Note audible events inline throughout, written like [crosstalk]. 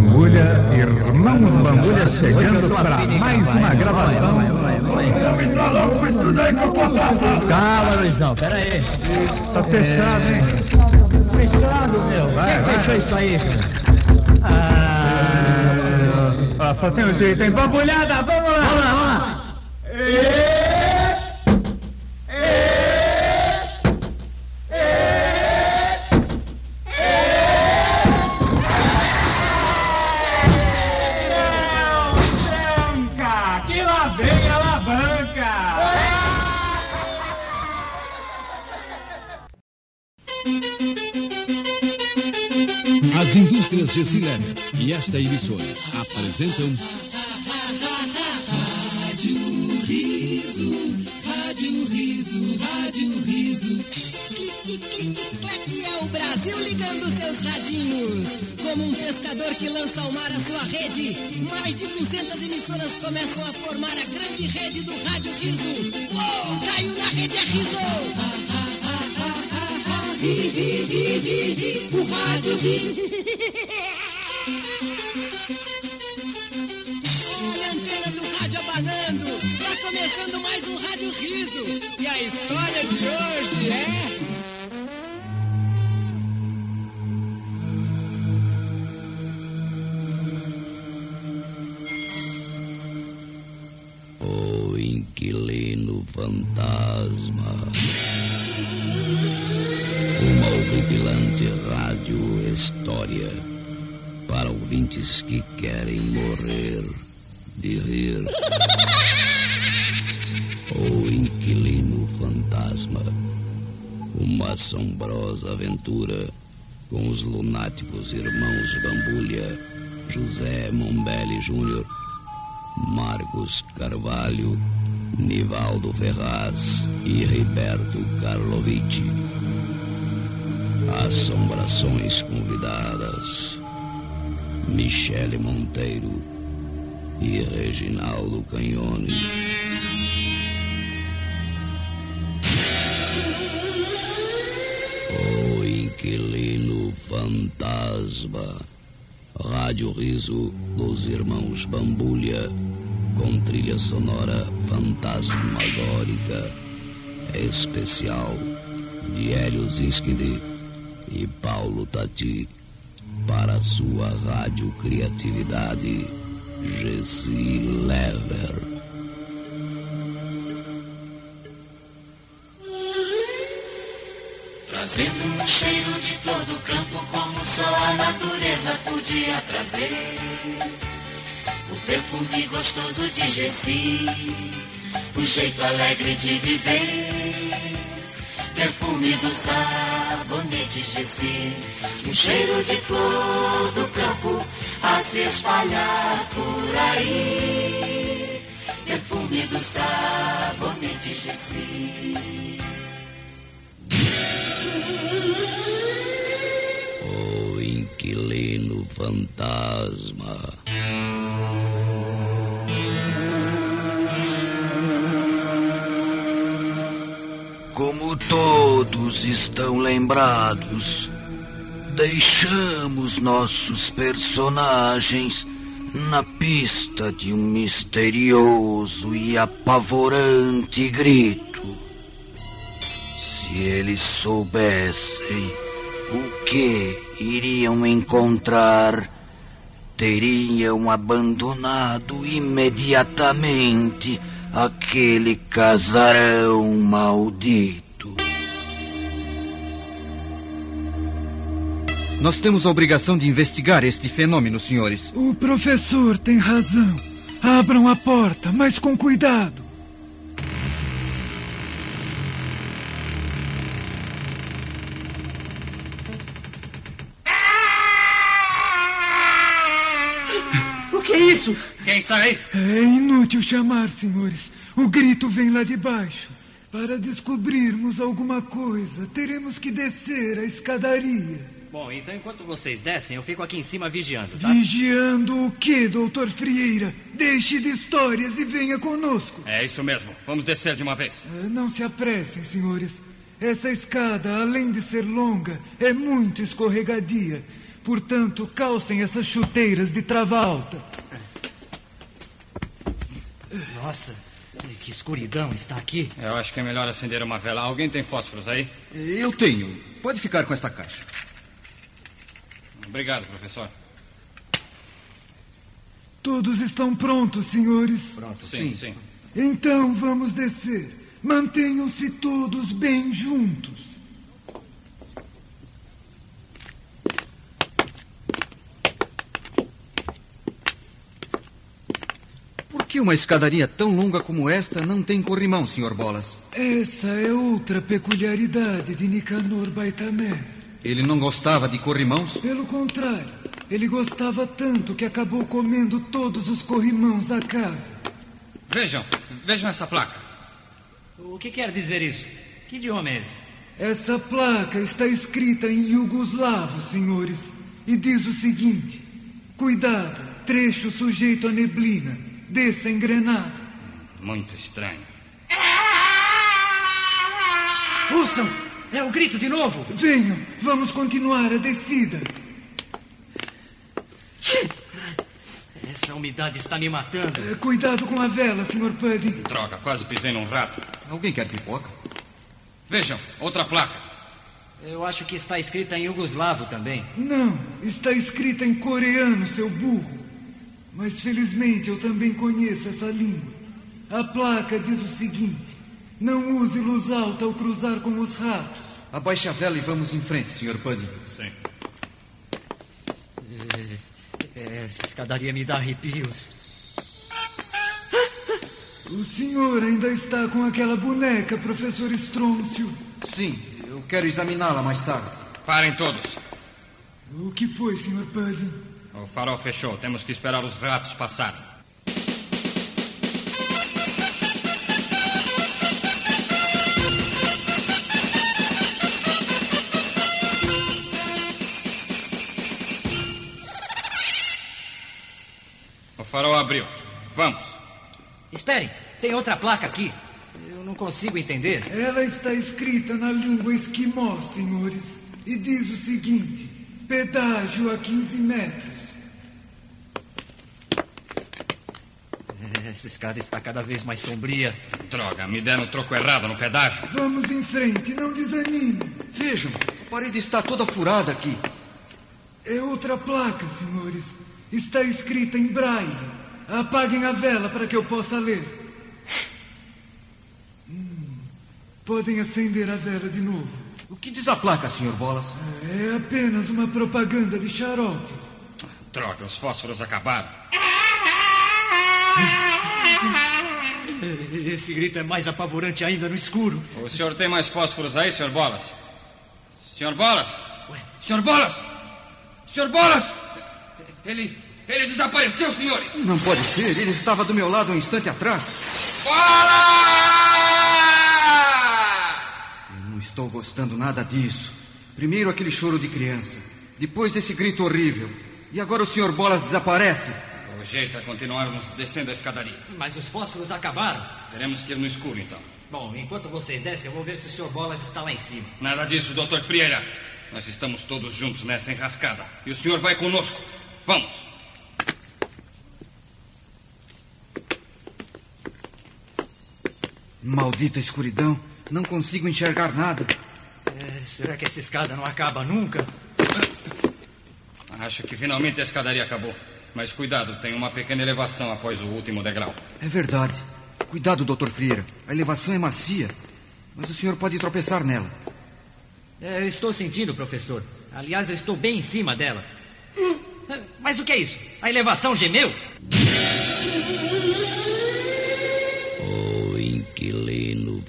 Bambulha, irmãos Bambulha chegando para mais uma gravação. Calma, Luizão, pera aí. Tá fechado, hein? Fechado, meu. Quem fechou isso aí, cara? Ah, só tem um jeito, hein? Bambulhada, vamos As indústrias Gessilem e esta emissora apresentam Clique-clique-claque é o Brasil ligando seus radinhos. Como um pescador que lança ao mar a sua rede, mais de 200 emissoras começam a formar a grande rede do Rádio Riso. Oh, caiu na rede é Riso! Ri, ri, ri, ri, ri, o rádio ri. Olha a antena do rádio abanando. Tá começando mais um Rádio Riso. E a história de hoje é... O inquilino fantasma. História para ouvintes que querem morrer de rir. [laughs] O inquilino fantasma. Uma assombrosa aventura com os lunáticos irmãos Bambulha, José Mombelli Júnior Marcos Carvalho, Nivaldo Ferraz e Riberto Karlovic. Assombrações convidadas: Michele Monteiro e Reginaldo Canhone. O Inquilino Fantasma. Rádio Riso dos Irmãos Bambulha, com trilha sonora fantasmagórica, especial de Hélio Zinskindi e Paulo Tati, para sua rádio criatividade, Gessi Lever. Trazendo um cheiro de flor do campo como só a natureza podia trazer. O perfume gostoso de Gessi, o jeito alegre de viver. Perfume do sabonete Gessi, um cheiro de flor do campo a se espalhar por aí. Perfume do sabonete Gessi. O Inquilino Fantasma. Todos estão lembrados, deixamos nossos personagens na pista de um misterioso e apavorante grito. Se eles soubessem o que iriam encontrar, teriam abandonado imediatamente aquele casarão maldito. Nós temos a obrigação de investigar este fenômeno, senhores. O professor tem razão. Abram a porta, mas com cuidado. O que é isso? Quem está aí? É inútil chamar, senhores. O grito vem lá de baixo. Para descobrirmos alguma coisa, teremos que descer a escadaria. Bom, então enquanto vocês descem, eu fico aqui em cima vigiando, tá? Vigiando o quê, doutor Frieira? Deixe de histórias e venha conosco. É isso mesmo. Vamos descer de uma vez. Ah, Não se apressem, senhores. Essa escada, além de ser longa, é muito escorregadia. Portanto, calcem essas chuteiras de trava alta. Nossa, que escuridão está aqui. Eu acho que é melhor acender uma vela. Alguém tem fósforos aí? Eu tenho. Pode ficar com esta caixa. Obrigado, professor. Todos estão prontos, senhores? Pronto, sim, sim. Então vamos descer. Mantenham-se todos bem juntos. Por que uma escadaria tão longa como esta não tem corrimão, Sr. Bolas? Essa é outra peculiaridade de Nicanor Baitamé. Ele não gostava de corrimãos? Pelo contrário, ele gostava tanto que acabou comendo todos os corrimãos da casa. Vejam, vejam essa placa. O que quer dizer isso? Que idioma é esse? Essa placa está escrita em iugoslavo, senhores, e diz o seguinte: Cuidado, trecho sujeito à neblina, desça engrenado. Muito estranho. Ouçam! É o grito de novo! Venham, vamos continuar a descida. Essa umidade está me matando. Eh, Cuidado com a vela, Sr. Pudding. Droga, quase pisei num rato. Alguém quer pipoca? Vejam, outra placa. Eu acho que está escrita em iugoslavo também. Não, está escrita em coreano, seu burro. Mas felizmente eu também conheço essa língua. A placa diz o seguinte: Não use luz alta ao cruzar com os ratos. Abaixe a vela e vamos em frente, Sr. Pudding. Sim. É, essa escadaria me dá arrepios. O senhor ainda está com aquela boneca, professor Strôncio. Sim, eu quero examiná-la mais tarde. Parem todos. O que foi, Sr. Pudding? O farol fechou. Temos que esperar os ratos passarem. Abriu. Vamos. Esperem, tem outra placa aqui. Eu não consigo entender. Ela está escrita na língua esquimó, senhores, e diz o seguinte: pedágio a 15 metros. Essa escada está cada vez mais sombria. Droga, me deram o troco errado no pedágio. Vamos em frente, não desanime. Vejam, a parede está toda furada aqui. É outra placa, senhores. Está escrita em braille. Apaguem a vela para que eu possa ler. Hum, podem acender a vela de novo. O que diz a placa, Sr. Bolas? É apenas uma propaganda de xarope. Droga, os fósforos acabaram. [laughs] Esse grito é mais apavorante ainda no escuro. O senhor tem mais fósforos aí, Sr. Bolas? Sr. Bolas? Ué? Sr. Bolas? Sr. Bolas? Ele. Ele desapareceu, senhores! Não pode ser, ele estava do meu lado um instante atrás. Bolas! Eu não estou gostando nada disso. Primeiro aquele choro de criança, depois esse grito horrível. E agora o Sr. Bolas desaparece. O jeito é continuarmos descendo a escadaria. Mas os fósforos acabaram. Teremos que ir no escuro, então. Bom, enquanto vocês descem, eu vou ver se o Sr. Bolas está lá em cima. Nada disso, Dr. Frieira. Nós estamos todos juntos nessa enrascada. E o senhor vai conosco. Vamos. Maldita escuridão. Não consigo enxergar nada. É, será que essa escada não acaba nunca? Acho que finalmente a escadaria acabou. Mas cuidado, tem uma pequena elevação após o último degrau. É verdade. Cuidado, Dr. Frieira. A elevação é macia. Mas o senhor pode tropeçar nela. É, eu estou sentindo, professor. Aliás, eu estou bem em cima dela. É, Mas o que é isso? A elevação gemeu?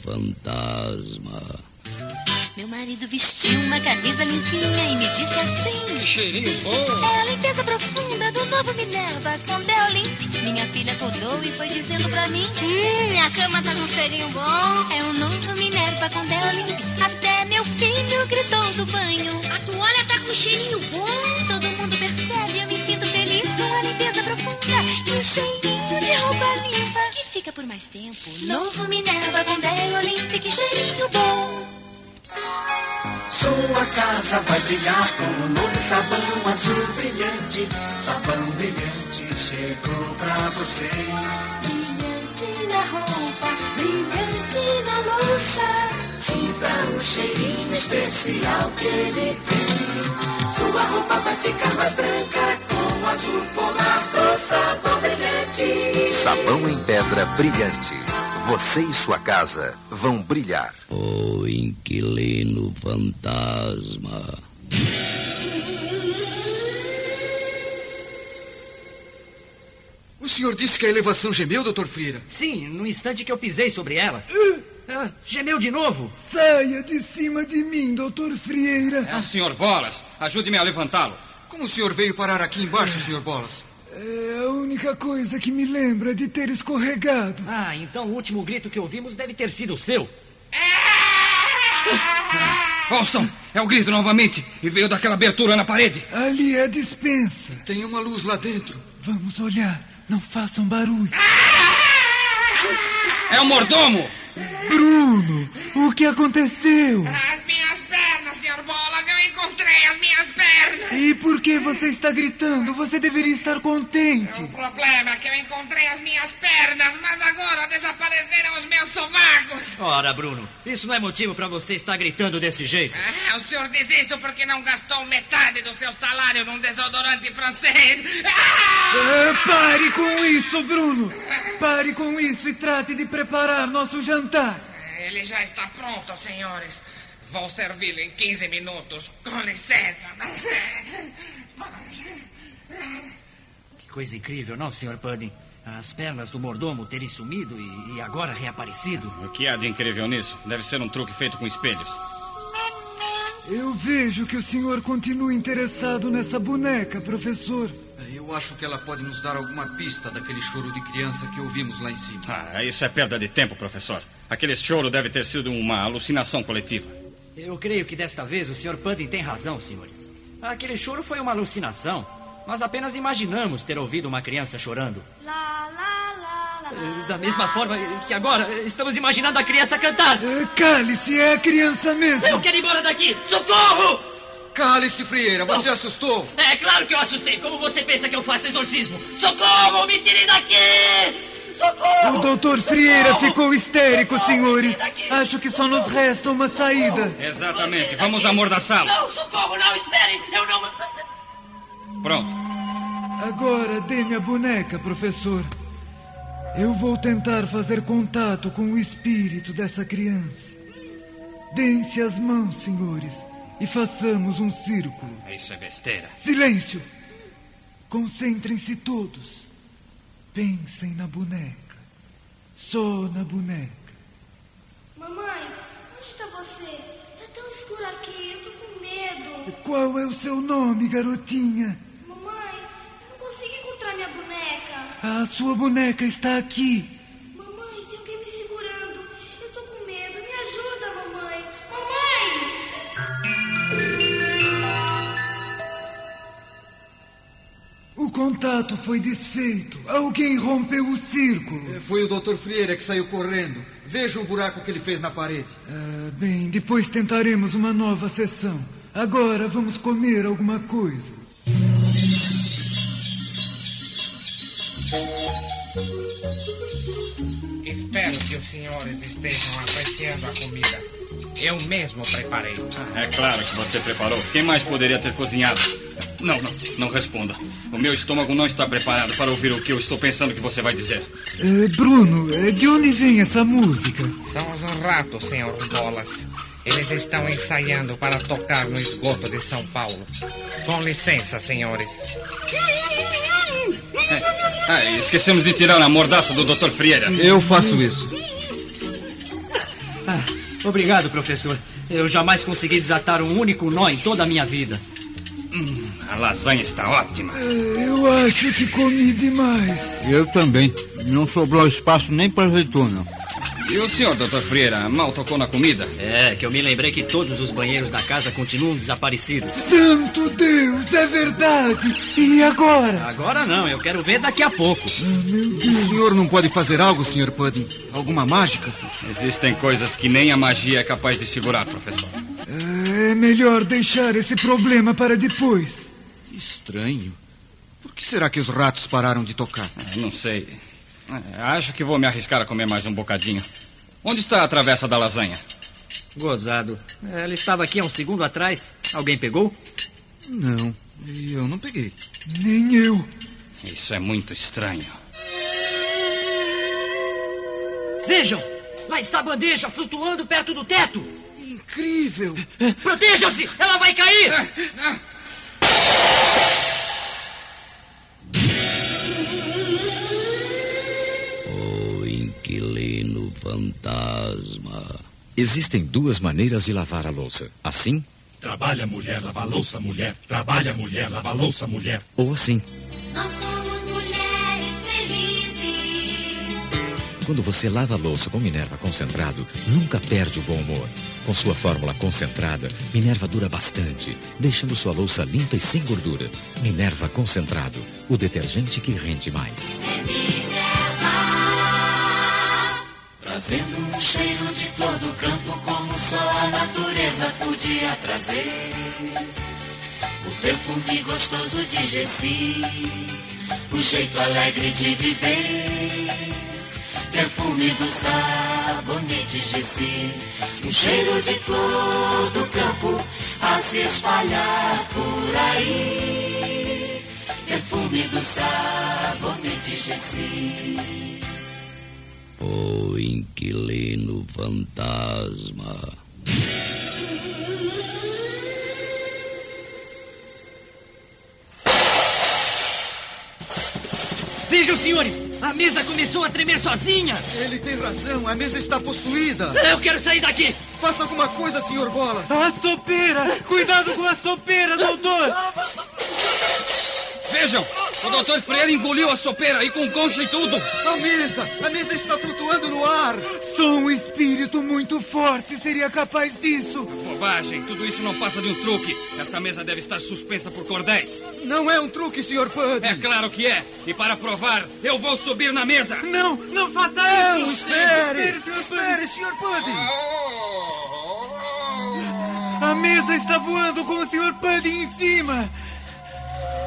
Fantasma. Meu marido vestiu uma camisa limpinha e me disse assim: Cheirinho bom. É a limpeza profunda do novo Minerva com Deolin. Minha filha acordou e foi dizendo pra mim: Hum, minha cama tá com cheirinho bom. É o novo Minerva com Deolin. Até meu filho gritou do banho: A toalha tá com cheirinho bom. Todo mundo percebe, eu me sinto feliz com a limpeza profunda e o cheirinho de roupa limpa que fica por mais tempo. Novo Minerva com Deolin, que cheirinho bom. Sua casa vai brilhar com o novo sabão azul brilhante. Sabão brilhante chegou pra vocês. Brilhante na roupa, brilhante na louça. Sinta o cheirinho especial que ele tem. Sua roupa vai ficar mais branca com o azul polar do sabão. Sabão em pedra brilhante. Você e sua casa vão brilhar. O inquilino fantasma. O senhor disse que a elevação gemeu, doutor Frieira? Sim, no instante que eu pisei sobre ela. Ah, gemeu de novo. Saia de cima de mim, doutor Frieira. É o senhor Bolas. Ajude-me a levantá-lo. Como o senhor veio parar aqui embaixo, senhor Bolas? É única coisa que me lembra de ter escorregado. Ah, então o último grito que ouvimos deve ter sido o seu. [laughs] Ouçam, é o grito novamente. E veio daquela abertura na parede. Ali é a dispensa. Tem uma luz lá dentro. Vamos olhar. Não façam barulho. É o mordomo. Bruno, o que aconteceu? As as minhas pernas. E por que você está gritando? Você deveria estar contente. O problema é que eu encontrei as minhas pernas, mas agora desapareceram os meus sovacos. Ora, Bruno, isso não é motivo para você estar gritando desse jeito. Ah, o senhor diz isso porque não gastou metade do seu salário num desodorante francês. Ah! É, pare com isso, Bruno. Pare com isso e trate de preparar nosso jantar. Ele já está pronto, senhores. Vou servi-lo em 15 minutos. Com licença. Que coisa incrível, não, Sr. Pudding? As pernas do mordomo terem sumido e, e agora reaparecido. O que há de incrível nisso? Deve ser um truque feito com espelhos. Eu vejo que o senhor continua interessado nessa boneca, professor. Eu acho que ela pode nos dar alguma pista daquele choro de criança que ouvimos lá em cima. Ah, isso é perda de tempo, professor. Aquele choro deve ter sido uma alucinação coletiva. Eu creio que desta vez o Sr. Pudding tem razão, senhores. Aquele choro foi uma alucinação. Nós apenas imaginamos ter ouvido uma criança chorando. Lá, lá, lá. Da mesma forma que agora estamos imaginando a criança cantar. É, Cale-se, é a criança mesmo. Eu quero ir embora daqui! Socorro! Cale-se, Frieira, você assustou? É claro que eu assustei. Como você pensa que eu faço exorcismo? Socorro! Me tirem daqui! Socorro! O doutor Frieira ficou histérico, senhores. Acho que só nos resta uma saída. Exatamente. Vamos amordaçá-lo. Não, socorro, não, espere! Eu não. Pronto. Agora dê-me a boneca, professor. Eu vou tentar fazer contato com o espírito dessa criança. Deem-se as mãos, senhores, e façamos um círculo. Isso é besteira. Silêncio! Concentrem-se todos. Pensem na boneca. Só na boneca. Mamãe, onde está você? Tá tão escuro aqui, eu tô com medo. Qual é o seu nome, garotinha? Mamãe, eu não consigo encontrar minha boneca. A sua boneca está aqui. Contato foi desfeito. Alguém rompeu o círculo. É, Foi o doutor Frieira que saiu correndo. Veja o buraco que ele fez na parede. Ah, bem, depois tentaremos uma nova sessão. Agora vamos comer alguma coisa. Espero que os senhores estejam apreciando a comida. Eu mesmo preparei. É claro que você preparou. Quem mais poderia ter cozinhado? Não, não, não responda. O meu estômago não está preparado para ouvir o que eu estou pensando que você vai dizer. Eh, Bruno, eh, de onde vem essa música? São os ratos, senhor Bolas. Eles estão ensaiando para tocar no esgoto de São Paulo. Com licença, senhores. Ah, esquecemos de tirar a mordaça do Dr. Frieira. Eu faço isso. Ah, obrigado, professor. Eu jamais consegui desatar um único nó em toda a minha vida. A lasanha está ótima. Eu acho que comi demais. Eu também. Não sobrou espaço nem para azeitona. E o senhor, doutor Freira, mal tocou na comida? É, que eu me lembrei que todos os banheiros da casa continuam desaparecidos. Santo Deus, é verdade. E agora? Agora não, eu quero ver daqui a pouco. O senhor não pode fazer algo, senhor Pudding? Alguma mágica? Existem coisas que nem a magia é capaz de segurar, professor. É melhor deixar esse problema para depois. Estranho. Por que será que os ratos pararam de tocar? Não sei. É, acho que vou me arriscar a comer mais um bocadinho. Onde está a travessa da lasanha? Gozado. Ela estava aqui há um segundo atrás. Alguém pegou? Não, eu não peguei. Nem eu. Isso é muito estranho. Vejam! Lá está a bandeja flutuando perto do teto. Incrível! Protejam-se! Ela vai cair! O inquilino fantasma. Existem duas maneiras de lavar a louça. Assim Trabalha mulher, lava louça mulher. Trabalha mulher, lava louça mulher. ou assim. Nós Quando você lava a louça com Minerva concentrado, nunca perde o bom humor. Com sua fórmula concentrada, Minerva dura bastante, deixando sua louça limpa e sem gordura. Minerva concentrado, o detergente que rende mais. Trazendo um cheiro de flor do campo como só a natureza podia trazer. O perfume gostoso de Gessi, o jeito alegre de viver. Perfume do sabonete Gessi, um cheiro de flor do campo a se espalhar por aí. Perfume do sabonete Gessi. O inquilino fantasma. Vejam, senhores! A mesa começou a tremer sozinha! Ele tem razão, a mesa está possuída. Eu quero sair daqui! Faça alguma coisa, senhor Bolas. A sopeira! Cuidado com a sopeira, doutor! Vejam! O doutor Freire engoliu a sopeira e com concha e tudo! A mesa! A mesa está flutuando no ar! Só um espírito muito forte seria capaz disso. Bobagem! Tudo isso não passa de um truque. Essa mesa deve estar suspensa por cordéis. Não é um truque, senhor Pudding. É claro que é! E para provar, eu vou subir na mesa! Não, não faça Não, isso! espere! Espere, Espere, senhor Pudding! A mesa está voando com o senhor Pudding em cima!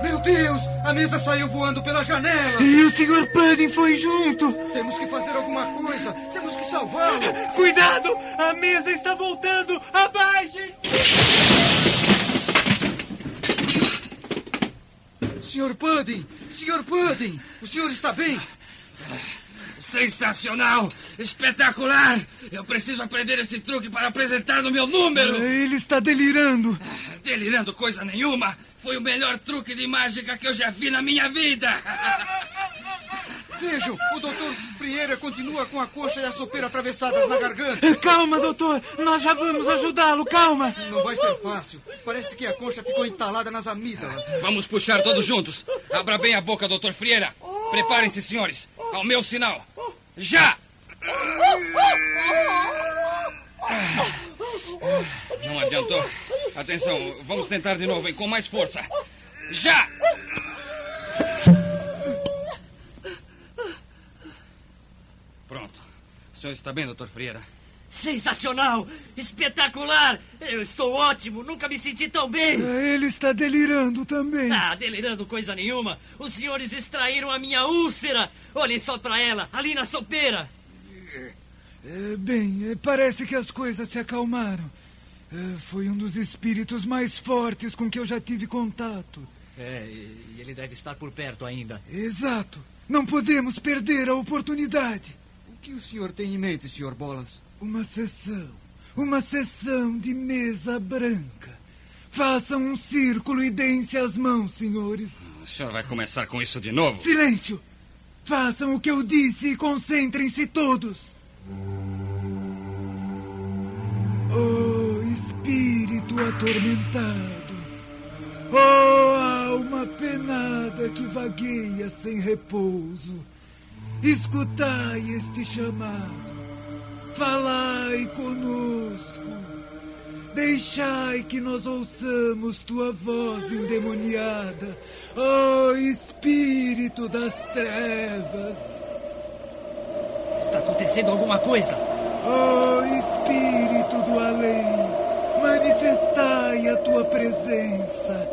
Meu Deus! A mesa saiu voando pela janela! E o senhor Pudding foi junto! Temos que fazer alguma coisa! Temos que salvá-lo! Cuidado! A mesa está voltando! Senhor Pudding! O senhor está bem? Sensacional! Espetacular! Eu preciso aprender esse truque para apresentar no meu número! Ele está delirando! Delirando coisa nenhuma! Foi o melhor truque de mágica que eu já vi na minha vida! Vejam, o doutor Frieira continua com a coxa e a sopeira atravessadas na garganta. Calma, doutor! Nós já vamos ajudá-lo, calma! Não vai ser fácil. Parece que a concha ficou entalada nas amígdalas. Vamos puxar todos juntos. Abra bem a boca, doutor Frieira. Preparem-se, senhores. Ao meu sinal. Já! Não adiantou. Atenção, vamos tentar de novo, hein? Com mais força. Já! Pronto. O senhor está bem, doutor Frieira? Sensacional! Espetacular! Eu estou ótimo! Nunca me senti tão bem! Ele está delirando também. Ah, delirando coisa nenhuma! Os senhores extraíram a minha úlcera! Olhem só para ela, ali na sopeira! É, bem, é, parece que as coisas se acalmaram. É, foi um dos espíritos mais fortes com que eu já tive contato. É, e ele deve estar por perto ainda. Exato. Não podemos perder a oportunidade. O que o senhor tem em mente, senhor Bolas? Uma sessão. Uma sessão de mesa branca. Façam um círculo e deem-se as mãos, senhores. O senhor vai começar com isso de novo? Silêncio! Façam o que eu disse e concentrem-se todos. Oh, espírito atormentado. Oh, alma penada que vagueia sem repouso. Escutai este chamado. falai conosco. Deixai que nós ouçamos tua voz endemoniada, ó oh, Espírito das Trevas. Está acontecendo alguma coisa? Ó oh, Espírito do Além, manifestai a tua presença.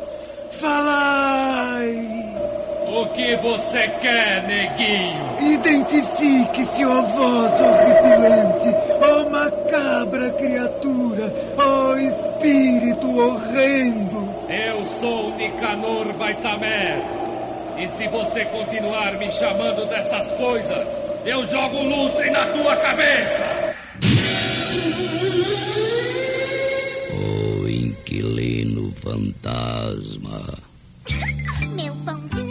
Falai! O que você quer, neguinho? Identifique-se, ó voz horripilante, ó macabra criatura, ó espírito horrendo. Eu sou Nicanor Baitamer. E se você continuar me chamando dessas coisas, eu jogo lustre na tua cabeça! O inquilino fantasma. [laughs] Meu pãozinho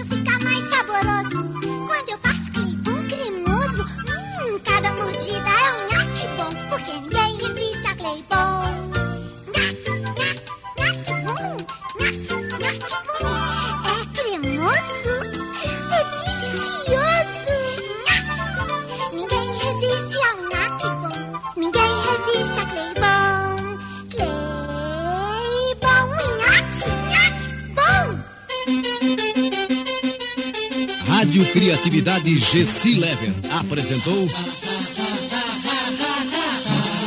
Criatividade GC Lever apresentou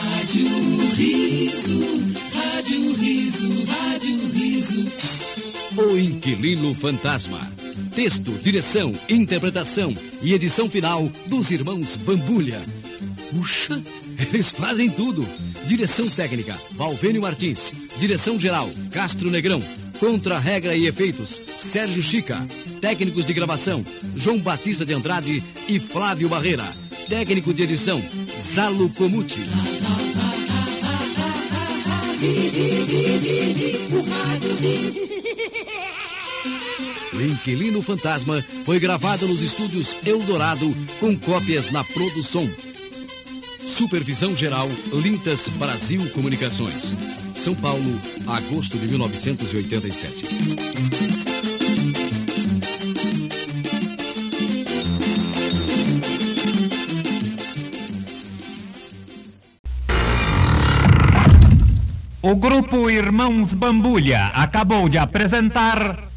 Rádio Riso, Rádio Riso, Rádio Riso. O Inquilino Fantasma. Texto, direção, interpretação e edição final dos irmãos Bambulha. Puxa, [laughs] eles fazem tudo. Direção técnica, Valvênio Martins. Direção geral, Castro Negrão. Contra-regra e efeitos, Sérgio Chica. Técnicos de gravação, João Batista de Andrade e Flávio Barreira. Técnico de edição, Zalo Comuti. [laughs] O Inquilino Fantasma foi gravado nos estúdios Eldorado com cópias na produção. Supervisão Geral Lintas Brasil Comunicações. São Paulo, agosto de 1987. O grupo Irmãos Bambulha acabou de apresentar